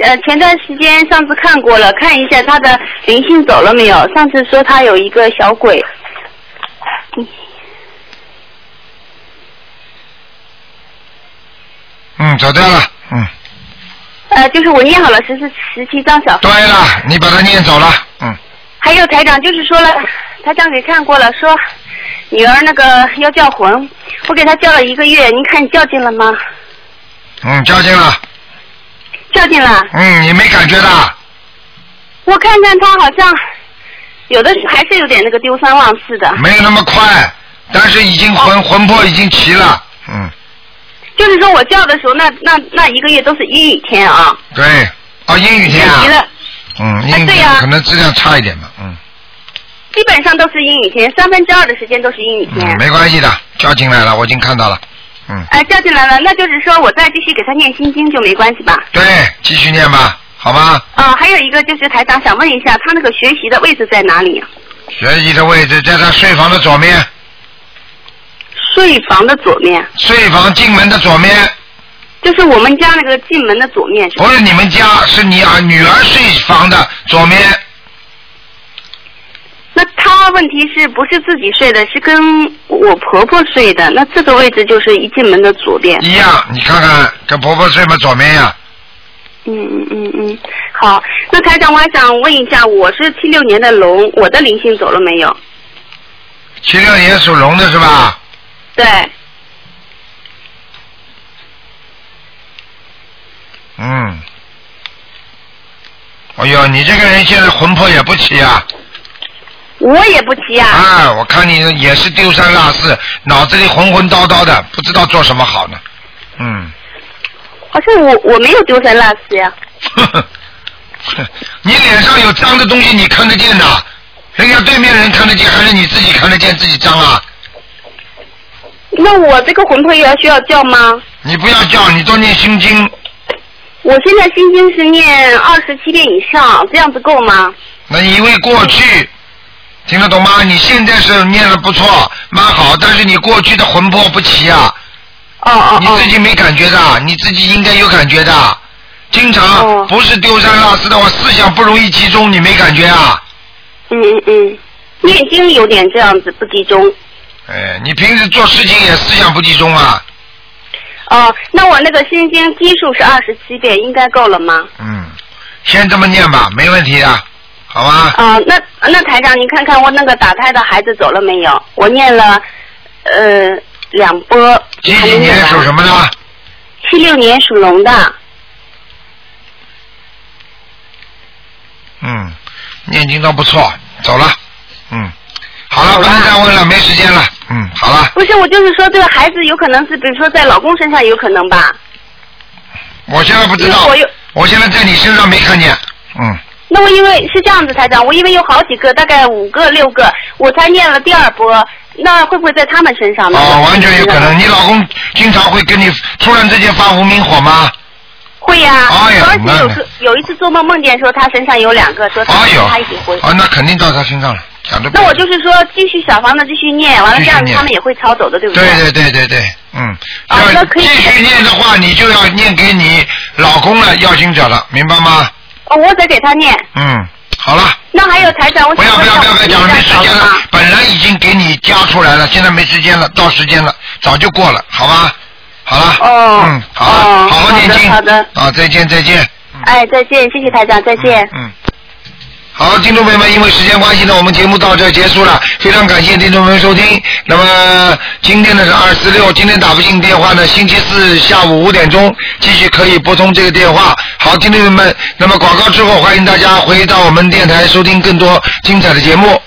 呃，前段时间上次看过了，看一下她的灵性走了没有？上次说她有一个小鬼。嗯，走掉了。嗯，呃，就是我念好了十四十七张小。对了，你把它念走了。嗯。还有台长就是说了，台长给看过了，说女儿那个要叫魂，我给她叫了一个月，您看你叫进了吗？嗯，叫进了。叫进了。嗯，你没感觉的？我看看她好像有的还是有点那个丢三忘四的。没有那么快，但是已经魂、魂魄已经齐了。嗯，就是说我叫的时候，那那那一个月都是阴雨天啊。对。啊，阴雨天啊嗯，阴雨可能质量差一点吧。嗯，基本上都是阴雨天，三分之二的时间都是阴雨天。嗯没关系的，叫进来了，我已经看到了。嗯，哎、叫进来了，那就是说我再继续给他念心经就没关系吧？对，继续念吧，好吗？啊、还有一个就是台长想问一下，他那个学习的位置在哪里？学习的位置在他睡房的左面，睡房的左面，睡房进门的左面，就是我们家那个进门的左面是？不是你们家，是你啊女儿睡房的左面。那她问题是不是自己睡的？是跟我婆婆睡的？那这个位置就是一进门的左边。一样，你看看跟婆婆睡嘛左面呀、嗯嗯嗯嗯，好。那台长，我还想问一下，我是七六年的龙，我的灵性走了没有？七六年属龙的是吧？对，嗯。哎呦，你这个人现在魂魄也不齐啊！我也不齐啊。啊，我看你也是丢三落四，脑子里混混叨叨的，不知道做什么好呢。嗯，好像我我没有丢三落四呀。你脸上有脏的东西，你看得见的，人家对面人看得见，还是你自己看得见自己脏啊？那我这个魂魄也要需要叫吗？你不要叫，你多念心经。我现在心经是念二十七遍以上，这样子够吗？那因为过去听得懂吗？你现在是念的不错，蛮好，但是你过去的魂魄不齐啊。哦哦你自己没感觉的，你自己应该有感觉的。经哦常不是丢三落四的话，思想不容易集中，你没感觉啊？嗯嗯嗯，念经有点这样子不集中。哎，你平时做事情也思想不集中啊？哦，那我那个心经基数是二十七遍，应该够了吗？嗯，先这么念吧，没问题的，好吧？啊、那那台长，您看看我那个打胎的孩子走了没有？我念了呃两波。几几年属什么的？七六年属龙的。嗯，念经倒不错，走了。嗯，好了，不能再问了，没时间了。嗯，好了，不是，我就是说这个孩子有可能是，比如说在老公身上有可能吧？我现在不知道我有，我现在在你身上没看见。嗯，那我因为是这样子，台长，我因为有好几个，大概五个六个，我才念了第二波，那会不会在他们身上呢？哦，完全有可能。你老公经常会跟你突然之间发无名火吗？会呀、哎呀而且有那个有一次做梦梦见说他身上有两个，说他跟他一起回。啊，那肯定到他身上了，讲的。那我就是说继续小房子继续念，完了这样他们也会抄走的，对不对对对对对对，嗯，啊那可以继续念的话，你就要念给你老公了，要经者了，明白吗？哦，我得给他念。嗯，好了，那还有台长，我不要不想问一下，要不要不要讲了，没时间了本来已经给你加出来了，现在没时间了，到时间了，早就过了，好吧？好了，哦嗯，好好好念经，好的啊，再见再见。哎，再见，谢谢台长，再见。嗯。好，听众朋友们，因为时间关系呢，我们节目到这结束了。非常感谢听众朋友收听。那么今天呢是二四六，今天打不进电话呢，星期四下午五点钟继续可以拨通这个电话。好，听众朋友们，那么广告之后，欢迎大家回到我们电台收听更多精彩的节目。